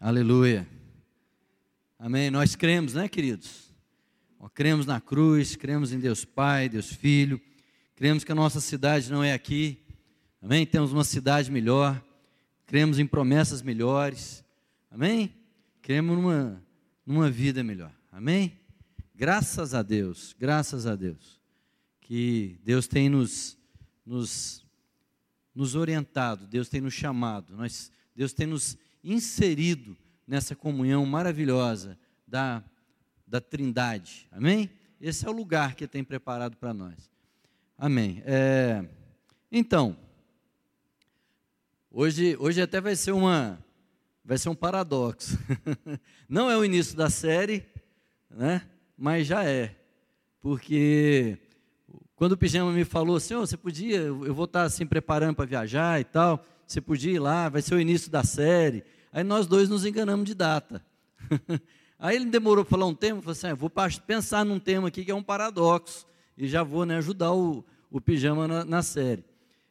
Aleluia. Amém. Nós cremos, né, queridos? cremos na cruz, cremos em Deus Pai, Deus Filho, cremos que a nossa cidade não é aqui. Amém? Temos uma cidade melhor, cremos em promessas melhores. Amém? Cremos numa, numa vida melhor. Amém? Graças a Deus, graças a Deus, que Deus tem nos, nos, nos orientado, Deus tem nos chamado, nós, Deus tem nos inserido nessa comunhão maravilhosa da, da Trindade. Amém? Esse é o lugar que tem preparado para nós. Amém. É, então, hoje, hoje até vai ser uma vai ser um paradoxo. Não é o início da série, né? Mas já é. Porque quando o pijama me falou oh, você podia, eu vou estar assim preparando para viajar e tal, você podia ir lá, vai ser o início da série. Aí nós dois nos enganamos de data. Aí ele demorou para falar um tema, falou assim: ah, vou pensar num tema aqui que é um paradoxo, e já vou né, ajudar o, o pijama na, na série.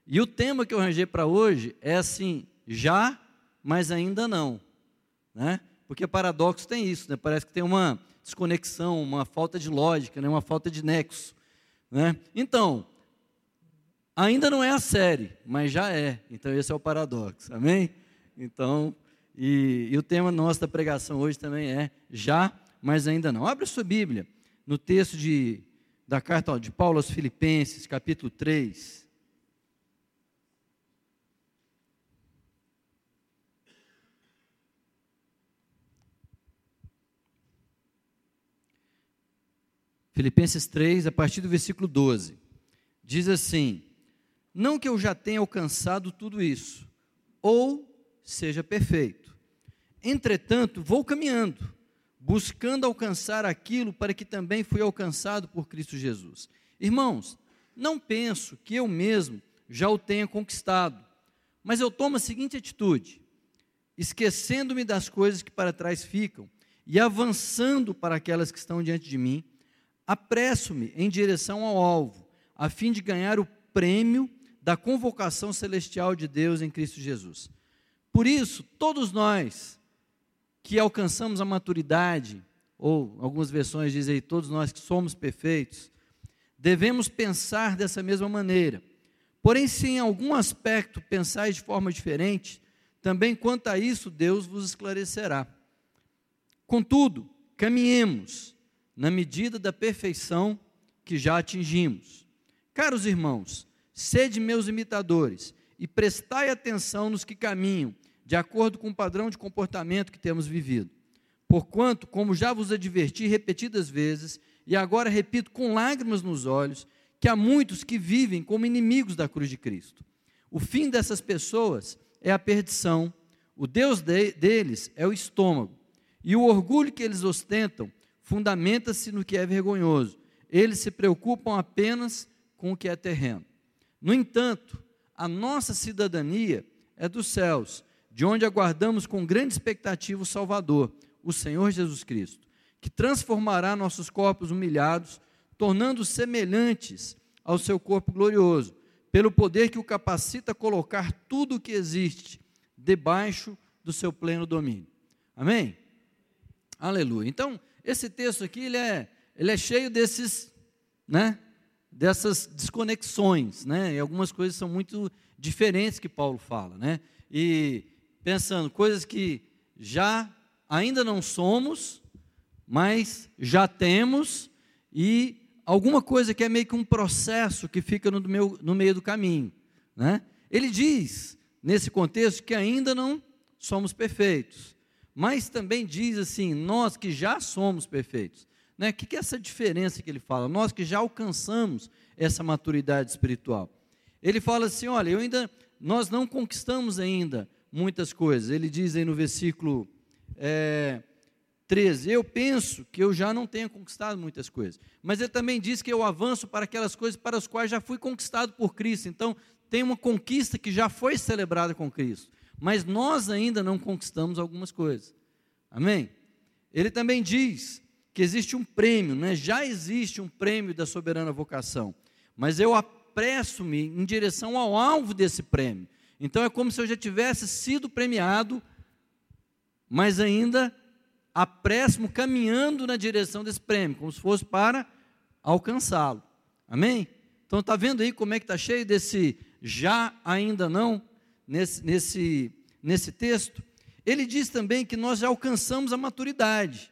E o tema que eu arranjei para hoje é assim: já, mas ainda não. Né? Porque paradoxo tem isso, né? parece que tem uma desconexão, uma falta de lógica, né? uma falta de nexo. Né? Então, ainda não é a série, mas já é. Então, esse é o paradoxo. Amém? Então, e, e, o tema nosso da pregação hoje também é já, mas ainda não. Abra sua Bíblia no texto de, da carta de Paulo aos Filipenses, capítulo 3. Filipenses 3, a partir do versículo 12. Diz assim: Não que eu já tenha alcançado tudo isso, ou seja perfeito Entretanto, vou caminhando, buscando alcançar aquilo para que também fui alcançado por Cristo Jesus. Irmãos, não penso que eu mesmo já o tenha conquistado, mas eu tomo a seguinte atitude: esquecendo-me das coisas que para trás ficam e avançando para aquelas que estão diante de mim, apresso-me em direção ao alvo, a fim de ganhar o prêmio da convocação celestial de Deus em Cristo Jesus. Por isso, todos nós, que alcançamos a maturidade, ou algumas versões dizem aí, todos nós que somos perfeitos, devemos pensar dessa mesma maneira. Porém, se em algum aspecto pensais de forma diferente, também quanto a isso Deus vos esclarecerá. Contudo, caminhemos na medida da perfeição que já atingimos. Caros irmãos, sede meus imitadores e prestai atenção nos que caminham de acordo com o padrão de comportamento que temos vivido. Porquanto, como já vos adverti repetidas vezes, e agora repito com lágrimas nos olhos, que há muitos que vivem como inimigos da cruz de Cristo. O fim dessas pessoas é a perdição, o Deus de, deles é o estômago, e o orgulho que eles ostentam fundamenta-se no que é vergonhoso. Eles se preocupam apenas com o que é terreno. No entanto, a nossa cidadania é dos céus, de onde aguardamos com grande expectativa o Salvador, o Senhor Jesus Cristo, que transformará nossos corpos humilhados, tornando-os semelhantes ao seu corpo glorioso, pelo poder que o capacita a colocar tudo o que existe debaixo do seu pleno domínio. Amém? Aleluia. Então, esse texto aqui, ele é, ele é cheio desses, né, dessas desconexões, né, e algumas coisas são muito diferentes que Paulo fala, né, e pensando coisas que já ainda não somos, mas já temos, e alguma coisa que é meio que um processo que fica no, meu, no meio do caminho. Né? Ele diz, nesse contexto, que ainda não somos perfeitos, mas também diz assim: nós que já somos perfeitos. Né? O que é essa diferença que ele fala? Nós que já alcançamos essa maturidade espiritual. Ele fala assim: olha, eu ainda, nós não conquistamos ainda muitas coisas. Ele diz aí no versículo é, 13: Eu penso que eu já não tenho conquistado muitas coisas. Mas ele também diz que eu avanço para aquelas coisas para as quais já fui conquistado por Cristo. Então, tem uma conquista que já foi celebrada com Cristo. Mas nós ainda não conquistamos algumas coisas. Amém? Ele também diz que existe um prêmio, né? já existe um prêmio da soberana vocação. Mas eu apresso-me em direção ao alvo desse prêmio. Então é como se eu já tivesse sido premiado, mas ainda apresso caminhando na direção desse prêmio, como se fosse para alcançá-lo. Amém? Então está vendo aí como é que está cheio desse já, ainda não, nesse, nesse, nesse texto? Ele diz também que nós já alcançamos a maturidade.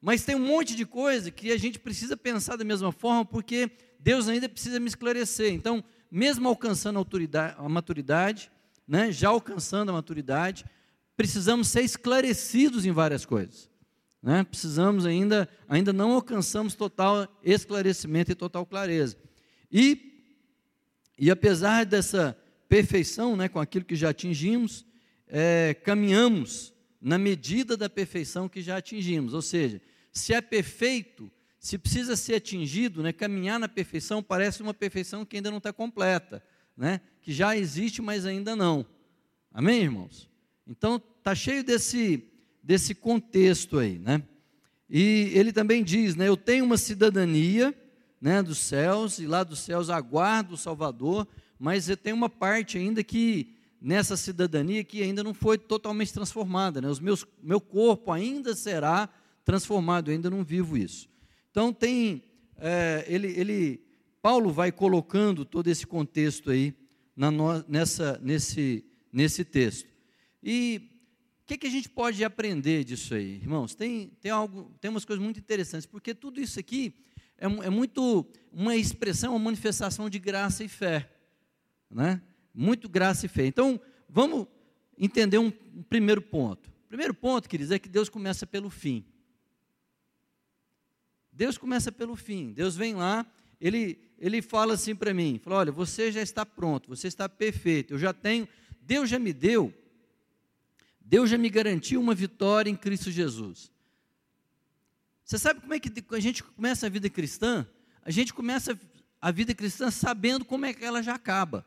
Mas tem um monte de coisa que a gente precisa pensar da mesma forma, porque Deus ainda precisa me esclarecer. Então, mesmo alcançando a, a maturidade, né, já alcançando a maturidade, precisamos ser esclarecidos em várias coisas. Né? Precisamos ainda, ainda não alcançamos total esclarecimento e total clareza. E, e apesar dessa perfeição, né, com aquilo que já atingimos, é, caminhamos na medida da perfeição que já atingimos. Ou seja, se é perfeito, se precisa ser atingido, né, caminhar na perfeição parece uma perfeição que ainda não está completa, né, que já existe, mas ainda não. Amém, irmãos? Então, está cheio desse, desse contexto aí, né? E ele também diz, né, eu tenho uma cidadania, né, dos céus, e lá dos céus aguardo o Salvador, mas eu tenho uma parte ainda que, nessa cidadania, que ainda não foi totalmente transformada, né? Os meus, meu corpo ainda será transformado, eu ainda não vivo isso. Então tem, é, ele, ele, Paulo vai colocando todo esse contexto aí na, nessa, nesse, nesse texto. E o que, que a gente pode aprender disso aí, irmãos? Tem, tem, algo, tem umas coisas muito interessantes, porque tudo isso aqui é, é muito uma expressão, uma manifestação de graça e fé. Né? Muito graça e fé. Então, vamos entender um, um primeiro ponto. O primeiro ponto, queridos, é que Deus começa pelo fim. Deus começa pelo fim. Deus vem lá, ele, ele fala assim para mim: fala, olha, você já está pronto, você está perfeito, eu já tenho, Deus já me deu Deus já me garantiu uma vitória em Cristo Jesus. Você sabe como é que a gente começa a vida cristã? A gente começa a vida cristã sabendo como é que ela já acaba.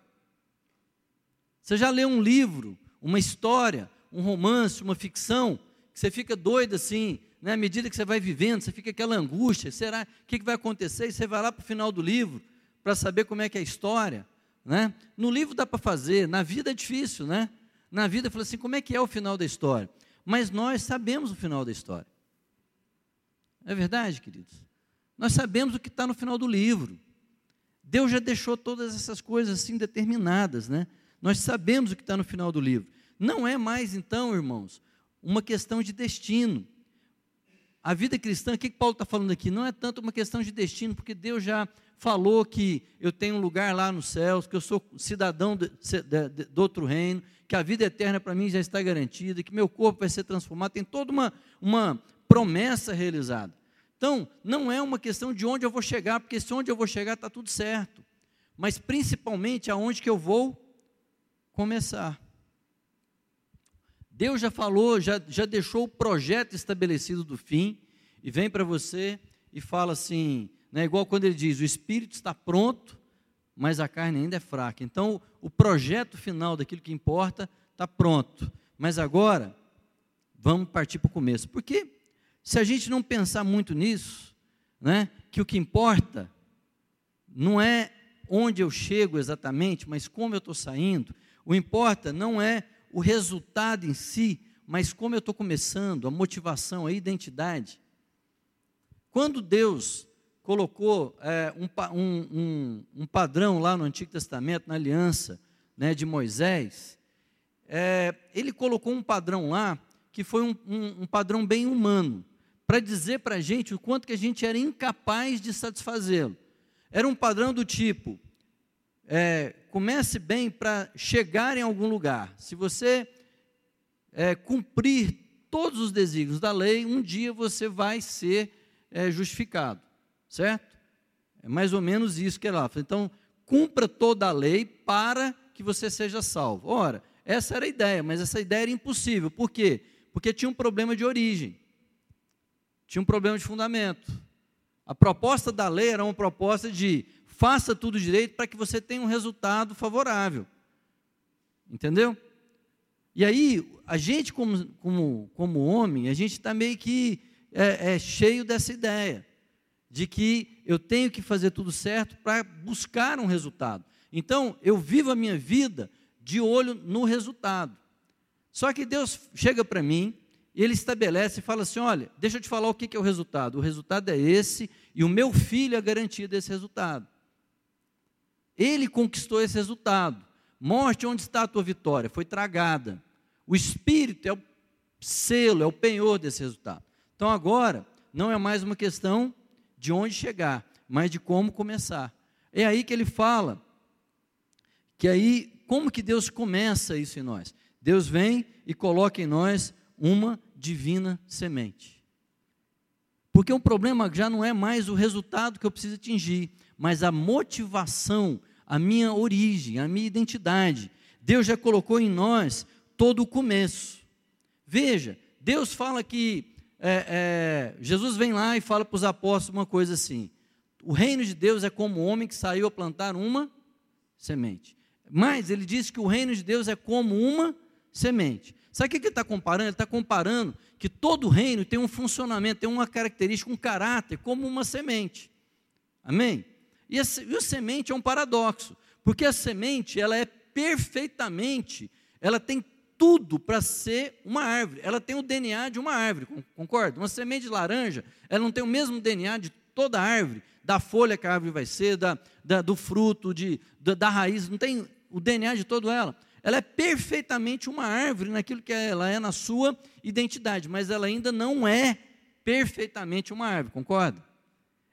Você já leu um livro, uma história, um romance, uma ficção, que você fica doido assim, né? à medida que você vai vivendo, você fica aquela angústia, será, o que, que vai acontecer? E você vai lá para o final do livro, para saber como é que é a história. Né? No livro dá para fazer, na vida é difícil, né? na vida, fala assim: como é que é o final da história? Mas nós sabemos o final da história. É verdade, queridos? Nós sabemos o que está no final do livro. Deus já deixou todas essas coisas assim determinadas, né? Nós sabemos o que está no final do livro. Não é mais, então, irmãos, uma questão de destino. A vida cristã, o que, Paulo está falando aqui? Não é tanto uma questão de destino, porque Deus já falou que eu tenho um lugar lá nos céus, que eu sou cidadão de, do outro reino, que a vida eterna para mim já está garantida, que meu corpo vai ser transformado, tem toda uma, uma promessa realizada. Então, não é uma questão de onde eu vou chegar, porque se onde eu vou chegar está tudo certo, mas principalmente aonde que eu vou começar. Deus já falou, já, já deixou o projeto estabelecido do fim, e vem para você e fala assim: né? Igual quando ele diz: o espírito está pronto, mas a carne ainda é fraca. Então, o projeto final daquilo que importa está pronto. Mas agora, vamos partir para o começo. Porque se a gente não pensar muito nisso, né, que o que importa não é onde eu chego exatamente, mas como eu estou saindo, o importa não é o resultado em si, mas como eu estou começando, a motivação, a identidade. Quando Deus colocou é, um, um, um, padrão lá no Antigo Testamento, na aliança né, de Moisés, é, ele colocou um padrão lá que foi um, um padrão bem humano, para dizer para a gente o quanto que a gente era incapaz de satisfazê-lo. Era um padrão do tipo, é, comece bem para chegar em algum lugar. Se você é, cumprir todos os desígnios da lei, um dia você vai ser é, justificado certo? É mais ou menos isso que ela fala. Então, cumpra toda a lei para que você seja salvo. Ora, essa era a ideia, mas essa ideia era impossível. Por quê? Porque tinha um problema de origem, tinha um problema de fundamento. A proposta da lei era uma proposta de faça tudo direito para que você tenha um resultado favorável. Entendeu? E aí, a gente, como, como, como homem, a gente está meio que é, é cheio dessa ideia de que eu tenho que fazer tudo certo para buscar um resultado. Então, eu vivo a minha vida de olho no resultado. Só que Deus chega para mim ele estabelece e fala assim: olha, deixa eu te falar o que é o resultado. O resultado é esse, e o meu filho é a garantia desse resultado. Ele conquistou esse resultado. Morte, onde está a tua vitória? Foi tragada. O Espírito é o selo, é o penhor desse resultado. Então agora, não é mais uma questão de onde chegar, mas de como começar. É aí que ele fala que aí, como que Deus começa isso em nós? Deus vem e coloca em nós uma divina semente. Porque o problema já não é mais o resultado que eu preciso atingir, mas a motivação, a minha origem, a minha identidade. Deus já colocou em nós todo o começo. Veja, Deus fala que é, é, Jesus vem lá e fala para os apóstolos uma coisa assim: o reino de Deus é como o homem que saiu a plantar uma semente. Mas ele diz que o reino de Deus é como uma semente. Sabe o que ele está comparando? Ele está comparando que todo reino tem um funcionamento, tem uma característica, um caráter, como uma semente. Amém? E a, e a semente é um paradoxo, porque a semente ela é perfeitamente, ela tem tudo para ser uma árvore. Ela tem o DNA de uma árvore, concorda? Uma semente de laranja, ela não tem o mesmo DNA de toda a árvore, da folha que a árvore vai ser, da, da do fruto, de, da, da raiz, não tem o DNA de toda ela. Ela é perfeitamente uma árvore naquilo que ela é na sua identidade, mas ela ainda não é perfeitamente uma árvore, concorda?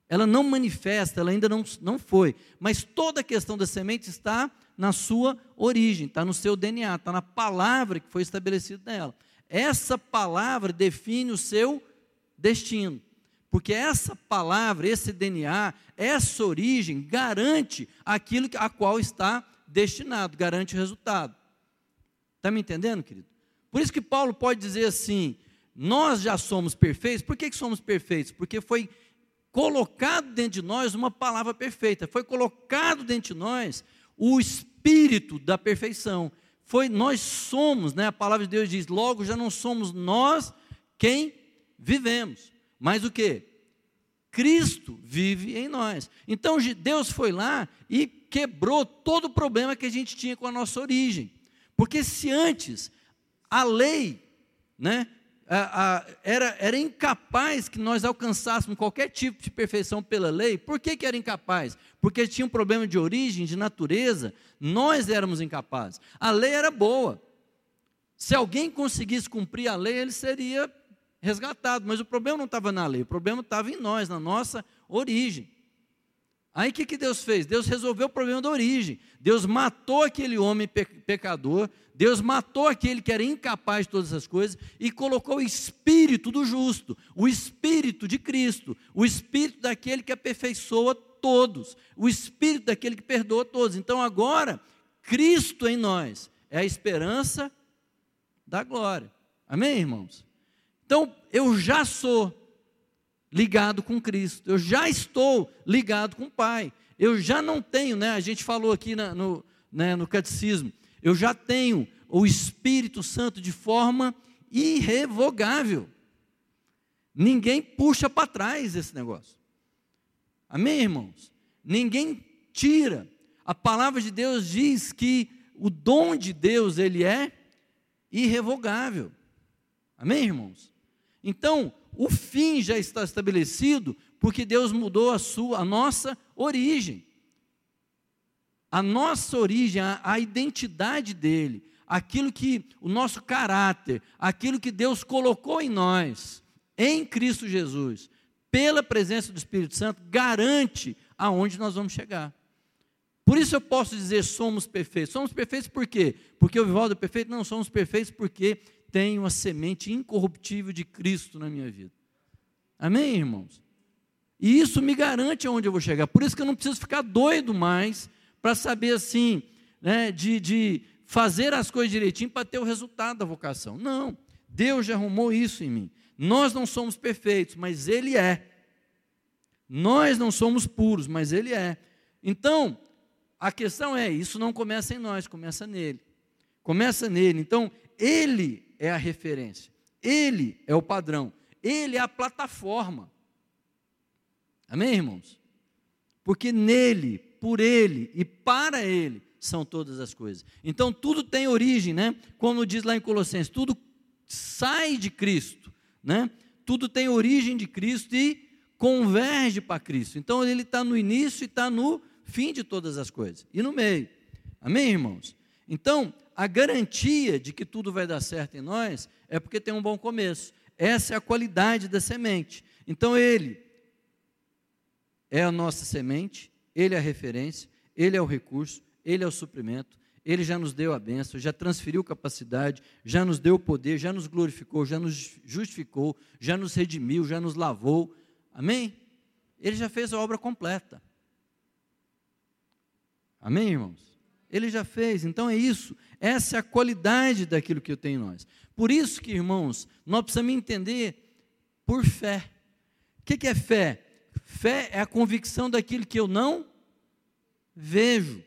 Ela não manifesta, ela ainda não, não foi. Mas toda a questão da semente está na sua origem, está no seu DNA, está na palavra que foi estabelecida nela. Essa palavra define o seu destino. Porque essa palavra, esse DNA, essa origem garante aquilo a qual está destinado, garante o resultado. Está me entendendo, querido? Por isso que Paulo pode dizer assim: nós já somos perfeitos. Por que, que somos perfeitos? Porque foi colocado dentro de nós uma palavra perfeita, foi colocado dentro de nós o espírito da perfeição. Foi nós somos, né? A palavra de Deus diz: logo já não somos nós quem vivemos, mas o que? Cristo vive em nós. Então Deus foi lá e quebrou todo o problema que a gente tinha com a nossa origem. Porque se antes a lei, né, a, a, era, era incapaz que nós alcançássemos qualquer tipo de perfeição pela lei, por que, que era incapaz? Porque tinha um problema de origem, de natureza, nós éramos incapazes. A lei era boa. Se alguém conseguisse cumprir a lei, ele seria resgatado, mas o problema não estava na lei, o problema estava em nós, na nossa origem. Aí o que, que Deus fez? Deus resolveu o problema da origem. Deus matou aquele homem pecador, Deus matou aquele que era incapaz de todas essas coisas e colocou o espírito do justo, o espírito de Cristo, o espírito daquele que aperfeiçoa todos, o espírito daquele que perdoa todos. Então agora, Cristo em nós é a esperança da glória. Amém, irmãos? Então, eu já sou ligado com Cristo, eu já estou ligado com o Pai, eu já não tenho, né? A gente falou aqui na, no, né, no catecismo, eu já tenho o Espírito Santo de forma irrevogável. Ninguém puxa para trás esse negócio. Amém, irmãos? Ninguém tira. A palavra de Deus diz que o dom de Deus, ele é irrevogável. Amém, irmãos? Então, o fim já está estabelecido, porque Deus mudou a sua, a nossa origem. A nossa origem, a, a identidade dele, aquilo que o nosso caráter, aquilo que Deus colocou em nós, em Cristo Jesus, pela presença do Espírito Santo, garante aonde nós vamos chegar. Por isso eu posso dizer somos perfeitos. Somos perfeitos por quê? Porque o Vivaldo é perfeito? Não, somos perfeitos porque tenho a semente incorruptível de Cristo na minha vida. Amém, irmãos? E isso me garante aonde eu vou chegar. Por isso que eu não preciso ficar doido mais para saber assim, né, de, de fazer as coisas direitinho para ter o resultado da vocação. Não, Deus já arrumou isso em mim. Nós não somos perfeitos, mas Ele é. Nós não somos puros, mas Ele é. Então, a questão é: isso não começa em nós, começa nele. Começa nele. Então, Ele é a referência, Ele é o padrão, Ele é a plataforma. Amém, irmãos? Porque nele, por Ele e para Ele são todas as coisas. Então tudo tem origem, né? Como diz lá em Colossenses, tudo sai de Cristo, né? Tudo tem origem de Cristo e converge para Cristo. Então ele está no início e está no fim de todas as coisas e no meio. Amém, irmãos? Então, a garantia de que tudo vai dar certo em nós é porque tem um bom começo. Essa é a qualidade da semente. Então, ele é a nossa semente, ele é a referência, ele é o recurso, ele é o suprimento, ele já nos deu a benção, já transferiu capacidade, já nos deu poder, já nos glorificou, já nos justificou, já nos redimiu, já nos lavou. Amém? Ele já fez a obra completa. Amém, irmãos? Ele já fez, então é isso. Essa é a qualidade daquilo que eu tenho em nós. Por isso que, irmãos, nós precisamos entender por fé. O que é fé? Fé é a convicção daquilo que eu não vejo.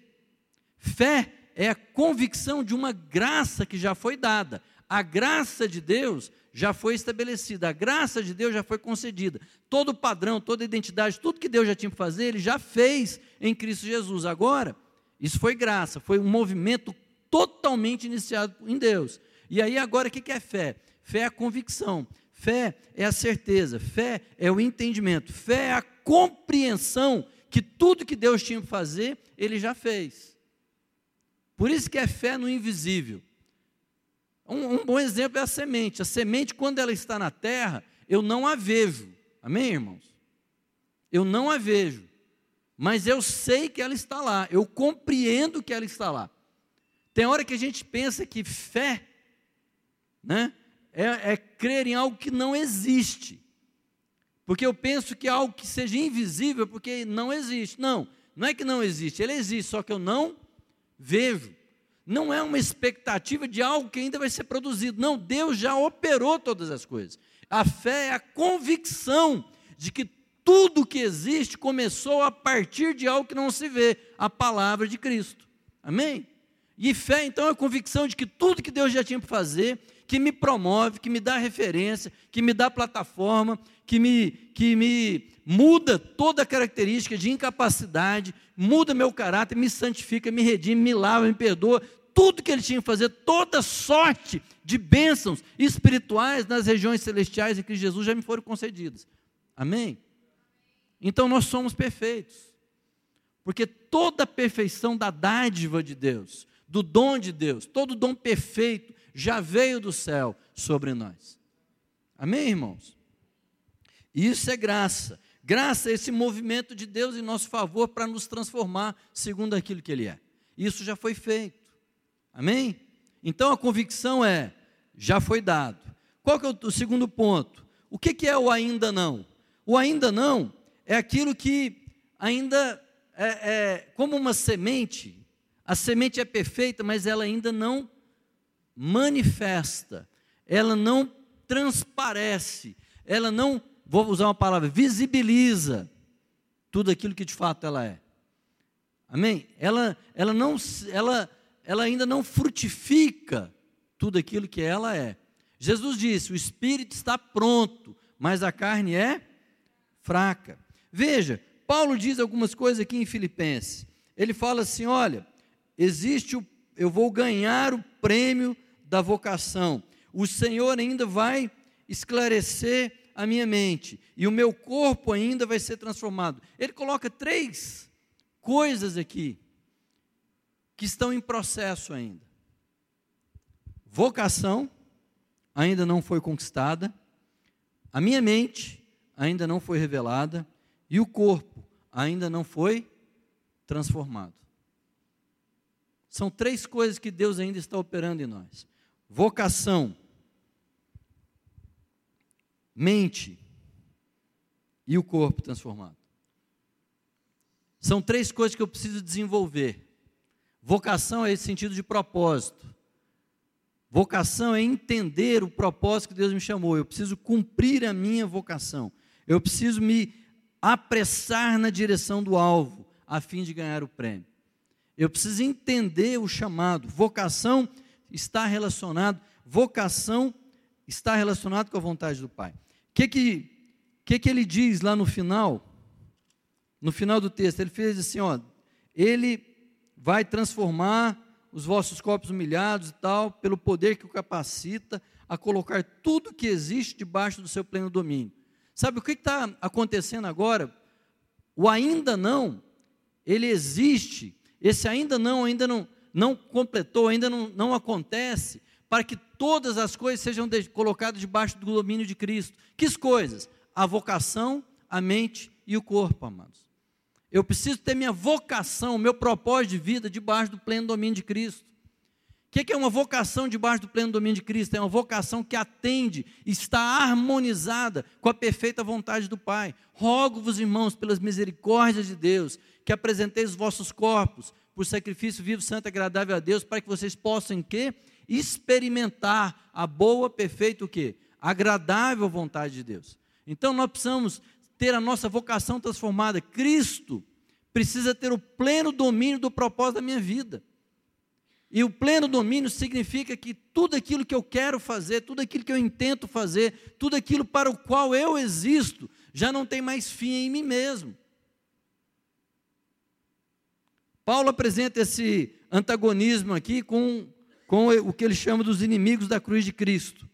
Fé é a convicção de uma graça que já foi dada. A graça de Deus já foi estabelecida, a graça de Deus já foi concedida. Todo o padrão, toda a identidade, tudo que Deus já tinha que fazer, Ele já fez em Cristo Jesus. Agora, isso foi graça, foi um movimento totalmente iniciado em Deus. E aí, agora, o que é fé? Fé é a convicção, fé é a certeza, fé é o entendimento, fé é a compreensão que tudo que Deus tinha que fazer, Ele já fez. Por isso que é fé no invisível. Um, um, bom exemplo é a semente. A semente, quando ela está na terra, eu não a vejo. Amém, irmãos? Eu não a vejo. Mas eu sei que ela está lá. Eu compreendo que ela está lá. Tem hora que a gente pensa que fé né, é, é crer em algo que não existe. Porque eu penso que algo que seja invisível, porque não existe. Não, não é que não existe, ele existe, só que eu não vejo não é uma expectativa de algo que ainda vai ser produzido. Não, Deus já operou todas as coisas. A fé é a convicção de que tudo que existe começou a partir de algo que não se vê, a palavra de Cristo. Amém? E fé, então, é a convicção de que tudo que Deus já tinha para fazer, que me promove, que me dá referência, que me dá plataforma, que me, que me muda toda a característica de incapacidade, muda meu caráter, me santifica, me redime, me lava, me perdoa. Tudo que ele tinha que fazer, toda sorte de bênçãos espirituais nas regiões celestiais em que Jesus já me foram concedidas. Amém? Então nós somos perfeitos. Porque toda a perfeição da dádiva de Deus, do dom de Deus, todo dom perfeito já veio do céu sobre nós. Amém, irmãos? Isso é graça. Graça é esse movimento de Deus em nosso favor para nos transformar segundo aquilo que Ele é. Isso já foi feito. Amém? Então a convicção é: já foi dado. Qual que é o segundo ponto? O que, que é o ainda não? O ainda não é aquilo que ainda é, é como uma semente. A semente é perfeita, mas ela ainda não manifesta, ela não transparece, ela não vou usar uma palavra, visibiliza tudo aquilo que de fato ela é. Amém? Ela, ela, não, ela, ela ainda não frutifica tudo aquilo que ela é. Jesus disse: o espírito está pronto, mas a carne é fraca. Veja, Paulo diz algumas coisas aqui em Filipenses. Ele fala assim: olha, existe o, eu vou ganhar o prêmio da vocação. O Senhor ainda vai esclarecer a minha mente e o meu corpo ainda vai ser transformado. Ele coloca três coisas aqui que estão em processo ainda. Vocação ainda não foi conquistada, a minha mente ainda não foi revelada e o corpo ainda não foi transformado. São três coisas que Deus ainda está operando em nós: vocação, mente e o corpo transformado. São três coisas que eu preciso desenvolver. Vocação é esse sentido de propósito. Vocação é entender o propósito que Deus me chamou. Eu preciso cumprir a minha vocação. Eu preciso me apressar na direção do alvo, a fim de ganhar o prêmio. Eu preciso entender o chamado. Vocação está relacionado, vocação está relacionado com a vontade do Pai. O que, que, que, que ele diz lá no final? No final do texto, ele fez assim: ó, ele vai transformar os vossos corpos humilhados e tal, pelo poder que o capacita, a colocar tudo que existe debaixo do seu pleno domínio. Sabe o que está acontecendo agora? O ainda não, ele existe. Esse ainda não, ainda não, não completou, ainda não, não acontece, para que todas as coisas sejam de, colocadas debaixo do domínio de Cristo. Que coisas? A vocação, a mente e o corpo, amados. Eu preciso ter minha vocação, meu propósito de vida debaixo do pleno domínio de Cristo. O que é uma vocação debaixo do pleno domínio de Cristo? É uma vocação que atende, está harmonizada com a perfeita vontade do Pai. Rogo-vos, irmãos, pelas misericórdias de Deus, que apresenteis os vossos corpos por sacrifício vivo, santo agradável a Deus, para que vocês possam que experimentar a boa, perfeita o quê? Agradável vontade de Deus. Então nós precisamos ter a nossa vocação transformada. Cristo precisa ter o pleno domínio do propósito da minha vida. E o pleno domínio significa que tudo aquilo que eu quero fazer, tudo aquilo que eu intento fazer, tudo aquilo para o qual eu existo, já não tem mais fim em mim mesmo. Paulo apresenta esse antagonismo aqui com, com o que ele chama dos inimigos da cruz de Cristo.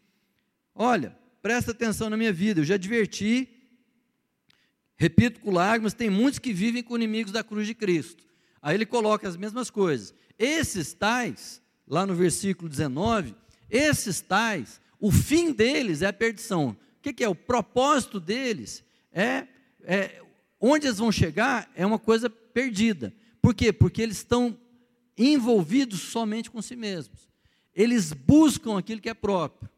Olha, presta atenção na minha vida, eu já adverti, repito com lágrimas, tem muitos que vivem com inimigos da cruz de Cristo. Aí ele coloca as mesmas coisas. Esses tais, lá no versículo 19, esses tais, o fim deles é a perdição. O que, que é? O propósito deles é, é, onde eles vão chegar é uma coisa perdida. Por quê? Porque eles estão envolvidos somente com si mesmos. Eles buscam aquilo que é próprio.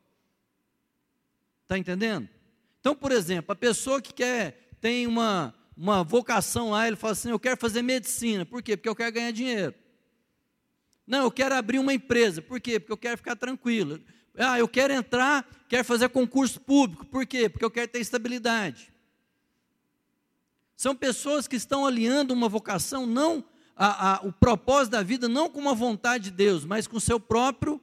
Está entendendo? Então, por exemplo, a pessoa que quer, tem uma, uma vocação lá, ele fala assim: Eu quero fazer medicina. Por quê? Porque eu quero ganhar dinheiro. Não, eu quero abrir uma empresa. Por quê? Porque eu quero ficar tranquilo. Ah, eu quero entrar, quero fazer concurso público. Por quê? Porque eu quero ter estabilidade. São pessoas que estão alinhando uma vocação, não a, a, o propósito da vida, não com uma vontade de Deus, mas com o seu próprio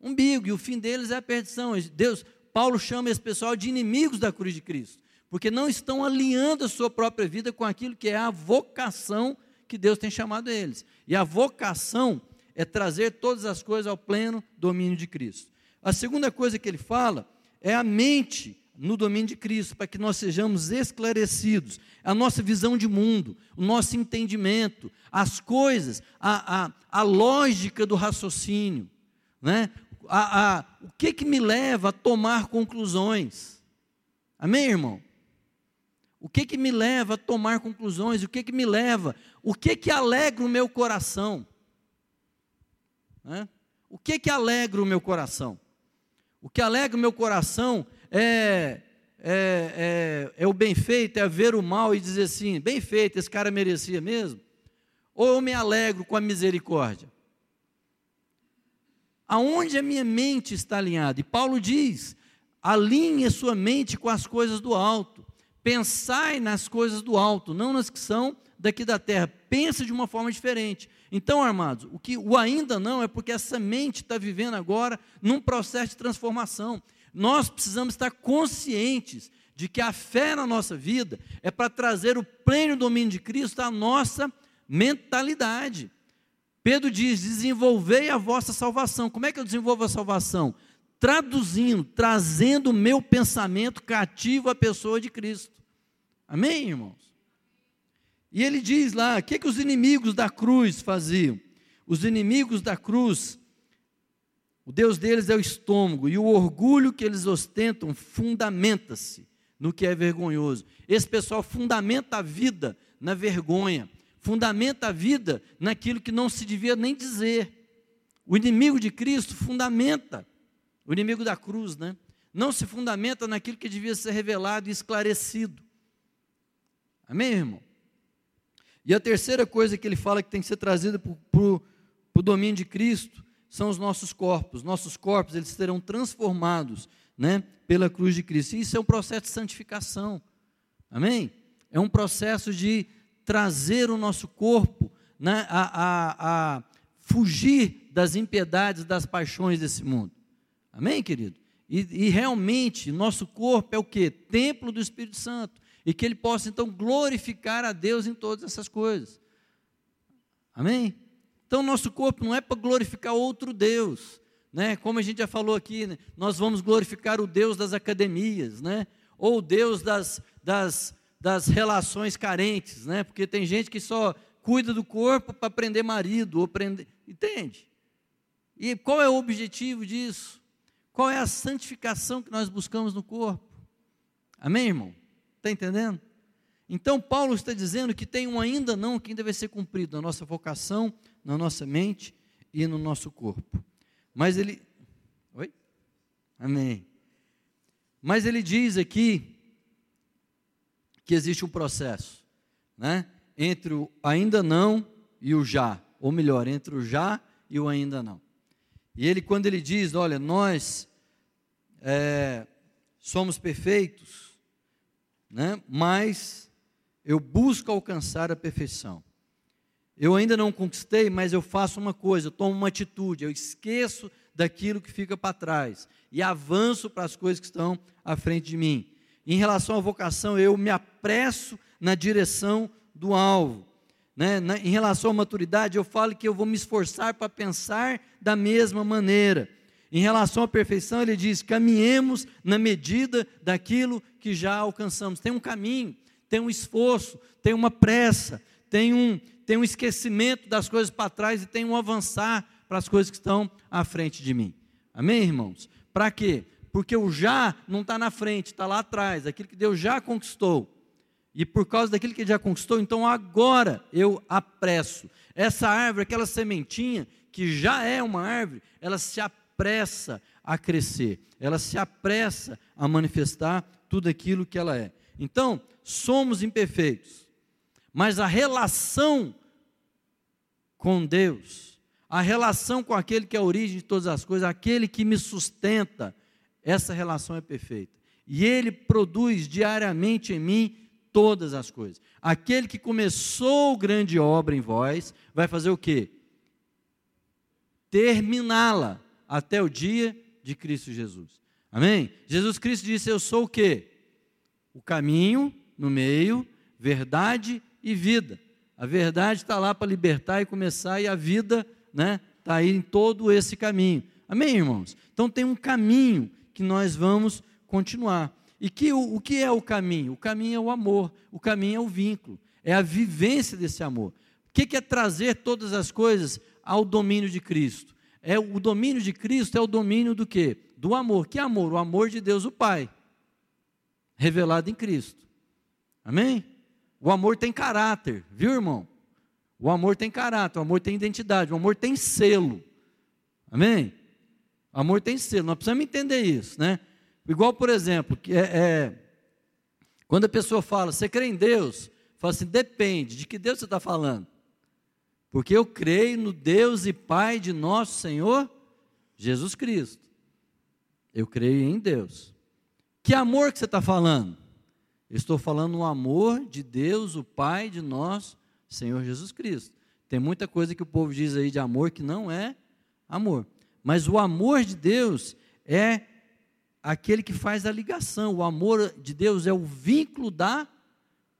umbigo. E o fim deles é a perdição. Deus, Paulo chama esse pessoal de inimigos da cruz de Cristo, porque não estão alinhando a sua própria vida com aquilo que é a vocação que Deus tem chamado eles. E a vocação é trazer todas as coisas ao pleno domínio de Cristo. A segunda coisa que ele fala é a mente no domínio de Cristo, para que nós sejamos esclarecidos, a nossa visão de mundo, o nosso entendimento, as coisas, a, a, a lógica do raciocínio, né? a, a, o que, que me leva a tomar conclusões. Amém, irmão? O que, que me leva a tomar conclusões? O que, que me leva? O que, que alegra o meu coração? Né? O que que alegra o meu coração? O que alegra o meu coração é, é, é, é o bem feito, é ver o mal e dizer assim: bem feito, esse cara merecia mesmo? Ou eu me alegro com a misericórdia? Aonde a minha mente está alinhada? E Paulo diz: alinhe sua mente com as coisas do alto. Pensai nas coisas do alto, não nas que são daqui da terra. Pensa de uma forma diferente. Então, amados, o que o ainda não é porque essa mente está vivendo agora num processo de transformação. Nós precisamos estar conscientes de que a fé na nossa vida é para trazer o pleno domínio de Cristo à nossa mentalidade. Pedro diz: desenvolvei a vossa salvação. Como é que eu desenvolvo a salvação? Traduzindo, trazendo o meu pensamento cativo à pessoa de Cristo. Amém, irmãos? E ele diz lá: o que, que os inimigos da cruz faziam? Os inimigos da cruz, o Deus deles é o estômago, e o orgulho que eles ostentam fundamenta-se no que é vergonhoso. Esse pessoal fundamenta a vida na vergonha, fundamenta a vida naquilo que não se devia nem dizer. O inimigo de Cristo fundamenta, o inimigo da cruz, né? Não se fundamenta naquilo que devia ser revelado e esclarecido. Amém, irmão? E a terceira coisa que ele fala que tem que ser trazida para o domínio de Cristo são os nossos corpos. Nossos corpos eles serão transformados né, pela cruz de Cristo. E isso é um processo de santificação. Amém? É um processo de trazer o nosso corpo né, a, a, a fugir das impiedades, das paixões desse mundo. Amém, querido? E, e realmente, nosso corpo é o que? Templo do Espírito Santo e que ele possa então glorificar a Deus em todas essas coisas. Amém? Então, nosso corpo não é para glorificar outro Deus, né? Como a gente já falou aqui, né? nós vamos glorificar o Deus das academias, né? Ou o Deus das, das, das relações carentes, né? Porque tem gente que só cuida do corpo para prender marido, ou prender, entende? E qual é o objetivo disso? Qual é a santificação que nós buscamos no corpo? Amém, irmão? Está entendendo? Então, Paulo está dizendo que tem um ainda não que vai ser cumprido na nossa vocação, na nossa mente e no nosso corpo. Mas ele. Oi? Amém. Mas ele diz aqui que existe um processo, né? Entre o ainda não e o já, ou melhor, entre o já e o ainda não. E ele, quando ele diz, olha, nós é, somos perfeitos, né? mas eu busco alcançar a perfeição. Eu ainda não conquistei, mas eu faço uma coisa, eu tomo uma atitude, eu esqueço daquilo que fica para trás e avanço para as coisas que estão à frente de mim. Em relação à vocação, eu me apresso na direção do alvo. Né? Na, em relação à maturidade, eu falo que eu vou me esforçar para pensar da mesma maneira. Em relação à perfeição, ele diz: caminhemos na medida daquilo que já alcançamos. Tem um caminho, tem um esforço, tem uma pressa, tem um, tem um esquecimento das coisas para trás e tem um avançar para as coisas que estão à frente de mim. Amém, irmãos? Para quê? Porque o já não está na frente, está lá atrás, aquilo que Deus já conquistou. E por causa daquilo que ele já conquistou, então agora eu apresso. Essa árvore, aquela sementinha, que já é uma árvore, ela se apressa a crescer, ela se apressa a manifestar tudo aquilo que ela é. Então, somos imperfeitos, mas a relação com Deus, a relação com aquele que é a origem de todas as coisas, aquele que me sustenta, essa relação é perfeita. E ele produz diariamente em mim todas as coisas. Aquele que começou grande obra em vós, vai fazer o quê? Terminá-la até o dia de Cristo Jesus. Amém? Jesus Cristo disse: Eu sou o quê? O caminho no meio, verdade e vida. A verdade está lá para libertar e começar, e a vida né, está aí em todo esse caminho. Amém, irmãos? Então tem um caminho que nós vamos continuar. E que, o, o que é o caminho? O caminho é o amor, o caminho é o vínculo, é a vivência desse amor. O que, que é trazer todas as coisas ao domínio de Cristo? É o domínio de Cristo é o domínio do quê? Do amor. Que amor? O amor de Deus o Pai, revelado em Cristo. Amém? O amor tem caráter, viu, irmão? O amor tem caráter, o amor tem identidade, o amor tem selo. Amém? O amor tem selo, nós precisamos entender isso, né? Igual, por exemplo, que é, é, quando a pessoa fala, você crê em Deus? Fala assim, depende, de que Deus você está falando? Porque eu creio no Deus e Pai de nosso Senhor Jesus Cristo. Eu creio em Deus. Que amor que você está falando? Estou falando no amor de Deus, o Pai de nós, Senhor Jesus Cristo. Tem muita coisa que o povo diz aí de amor que não é amor. Mas o amor de Deus é aquele que faz a ligação. O amor de Deus é o vínculo da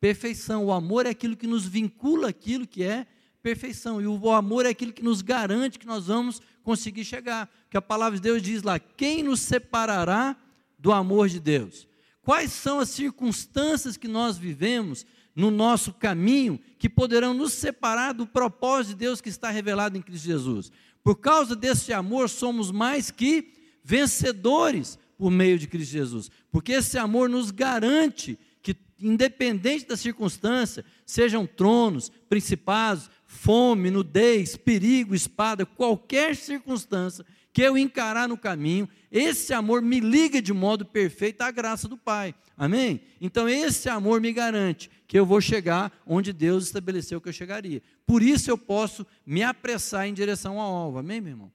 perfeição. O amor é aquilo que nos vincula aquilo que é perfeição. E o amor é aquilo que nos garante que nós vamos conseguir chegar. Que a palavra de Deus diz lá: quem nos separará do amor de Deus? Quais são as circunstâncias que nós vivemos no nosso caminho que poderão nos separar do propósito de Deus que está revelado em Cristo Jesus? Por causa desse amor, somos mais que vencedores por meio de Cristo Jesus, porque esse amor nos garante que, independente da circunstância, sejam tronos, principados, fome, nudez, perigo, espada, qualquer circunstância, que eu encarar no caminho, esse amor me liga de modo perfeito à graça do Pai. Amém? Então esse amor me garante que eu vou chegar onde Deus estabeleceu que eu chegaria. Por isso eu posso me apressar em direção ao alvo. Amém, meu irmão?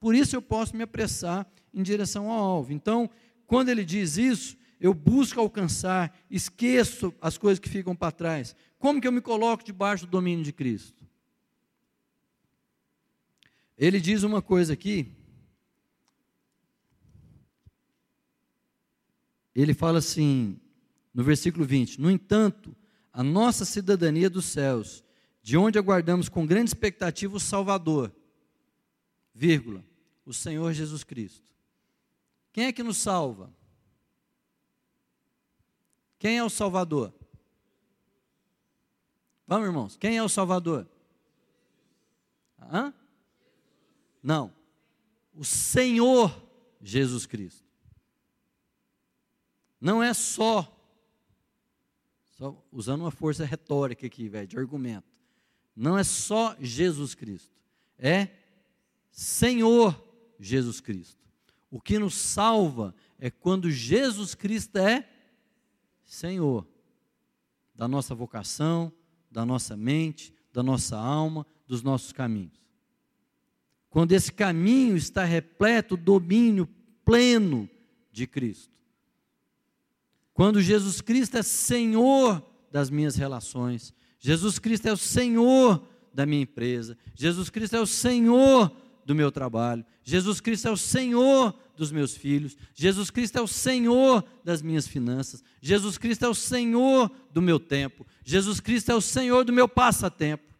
Por isso eu posso me apressar em direção ao alvo. Então, quando ele diz isso, eu busco alcançar, esqueço as coisas que ficam para trás. Como que eu me coloco debaixo do domínio de Cristo? Ele diz uma coisa aqui. Ele fala assim, no versículo 20: No entanto, a nossa cidadania dos céus, de onde aguardamos com grande expectativa o Salvador, vírgula, o Senhor Jesus Cristo. Quem é que nos salva? Quem é o Salvador? Vamos, irmãos, quem é o Salvador? Hã? Não, o Senhor Jesus Cristo. Não é só, só usando uma força retórica aqui, velho, de argumento. Não é só Jesus Cristo, é Senhor Jesus Cristo. O que nos salva é quando Jesus Cristo é Senhor da nossa vocação, da nossa mente, da nossa alma, dos nossos caminhos. Quando esse caminho está repleto do domínio pleno de Cristo. Quando Jesus Cristo é Senhor das minhas relações, Jesus Cristo é o Senhor da minha empresa, Jesus Cristo é o Senhor do meu trabalho, Jesus Cristo é o Senhor dos meus filhos, Jesus Cristo é o Senhor das minhas finanças, Jesus Cristo é o Senhor do meu tempo, Jesus Cristo é o Senhor do meu passatempo.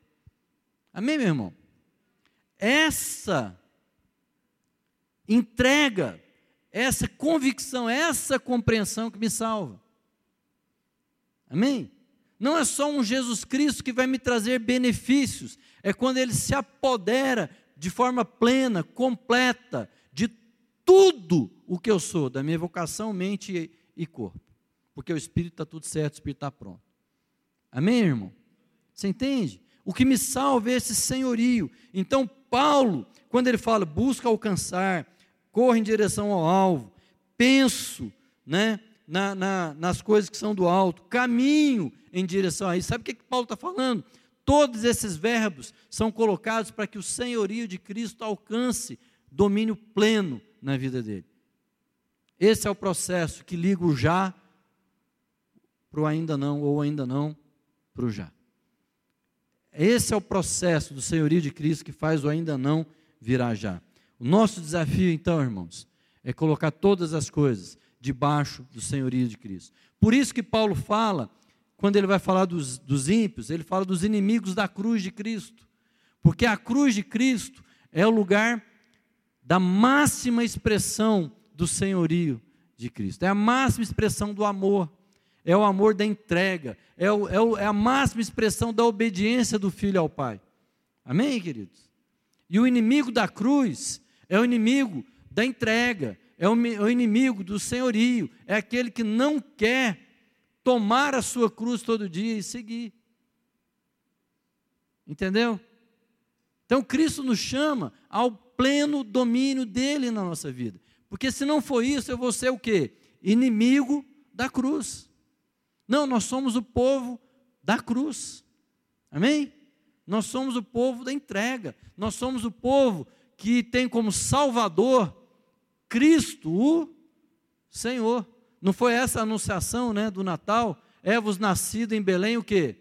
Amém, meu irmão? Essa entrega, essa convicção, essa compreensão que me salva. Amém? Não é só um Jesus Cristo que vai me trazer benefícios, é quando ele se apodera de forma plena, completa, de tudo o que eu sou, da minha vocação, mente e corpo. Porque o Espírito está tudo certo, o Espírito está pronto. Amém, irmão? Você entende? O que me salva é esse senhorio. Então, Paulo, quando ele fala, busca alcançar, corre em direção ao alvo, penso né, na, na, nas coisas que são do alto, caminho em direção a isso. Sabe o que, que Paulo está falando? Todos esses verbos são colocados para que o senhorio de Cristo alcance domínio pleno na vida dele. Esse é o processo que liga o já para o ainda não, ou ainda não para o já. Esse é o processo do senhorio de Cristo que faz o ainda não virar já. O nosso desafio, então, irmãos, é colocar todas as coisas debaixo do senhorio de Cristo. Por isso que Paulo fala quando ele vai falar dos, dos ímpios, ele fala dos inimigos da cruz de Cristo. Porque a cruz de Cristo é o lugar da máxima expressão do senhorio de Cristo, é a máxima expressão do amor, é o amor da entrega, é, o, é, o, é a máxima expressão da obediência do filho ao Pai. Amém, queridos? E o inimigo da cruz é o inimigo da entrega, é o, é o inimigo do senhorio, é aquele que não quer tomar a sua cruz todo dia e seguir. Entendeu? Então Cristo nos chama ao pleno domínio dele na nossa vida. Porque se não for isso, eu vou ser o quê? Inimigo da cruz. Não, nós somos o povo da cruz. Amém? Nós somos o povo da entrega. Nós somos o povo que tem como Salvador Cristo, o Senhor. Não foi essa a anunciação né, do Natal? É-vos nascido em Belém o quê?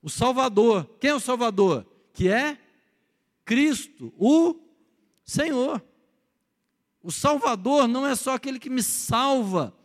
O Salvador. Quem é o Salvador? Que é Cristo, o Senhor. O Salvador não é só aquele que me salva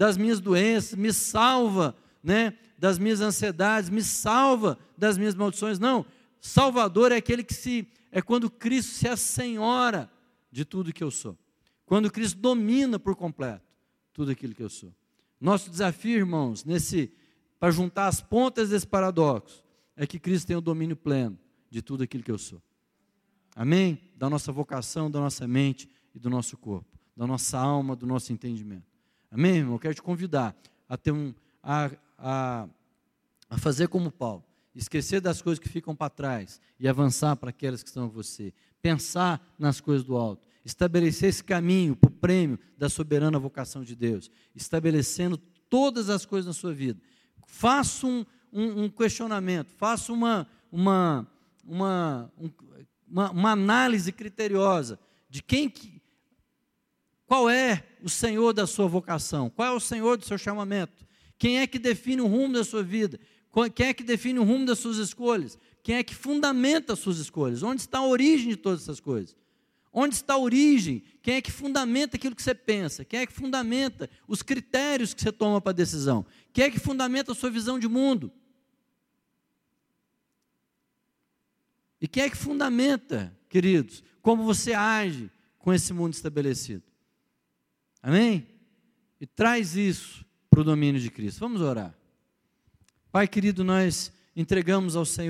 das minhas doenças, me salva né, das minhas ansiedades, me salva das minhas maldições. Não. Salvador é aquele que se é quando Cristo se assenhora de tudo que eu sou. Quando Cristo domina por completo tudo aquilo que eu sou. Nosso desafio, irmãos, nesse para juntar as pontas desse paradoxo, é que Cristo tem o domínio pleno de tudo aquilo que eu sou. Amém? Da nossa vocação, da nossa mente e do nosso corpo, da nossa alma, do nosso entendimento. Amém, irmão? Eu quero te convidar a ter um a, a, a fazer como Paulo, esquecer das coisas que ficam para trás e avançar para aquelas que estão a você. Pensar nas coisas do alto estabelecer esse caminho para o prêmio da soberana vocação de Deus, estabelecendo todas as coisas na sua vida. Faça um, um, um questionamento, faça uma, uma, uma, um, uma, uma, análise criteriosa de quem que, qual é o Senhor da sua vocação, qual é o Senhor do seu chamamento, quem é que define o rumo da sua vida, quem é que define o rumo das suas escolhas, quem é que fundamenta as suas escolhas, onde está a origem de todas essas coisas. Onde está a origem? Quem é que fundamenta aquilo que você pensa? Quem é que fundamenta os critérios que você toma para a decisão? Quem é que fundamenta a sua visão de mundo? E quem é que fundamenta, queridos, como você age com esse mundo estabelecido. Amém? E traz isso para o domínio de Cristo. Vamos orar. Pai querido, nós entregamos ao Senhor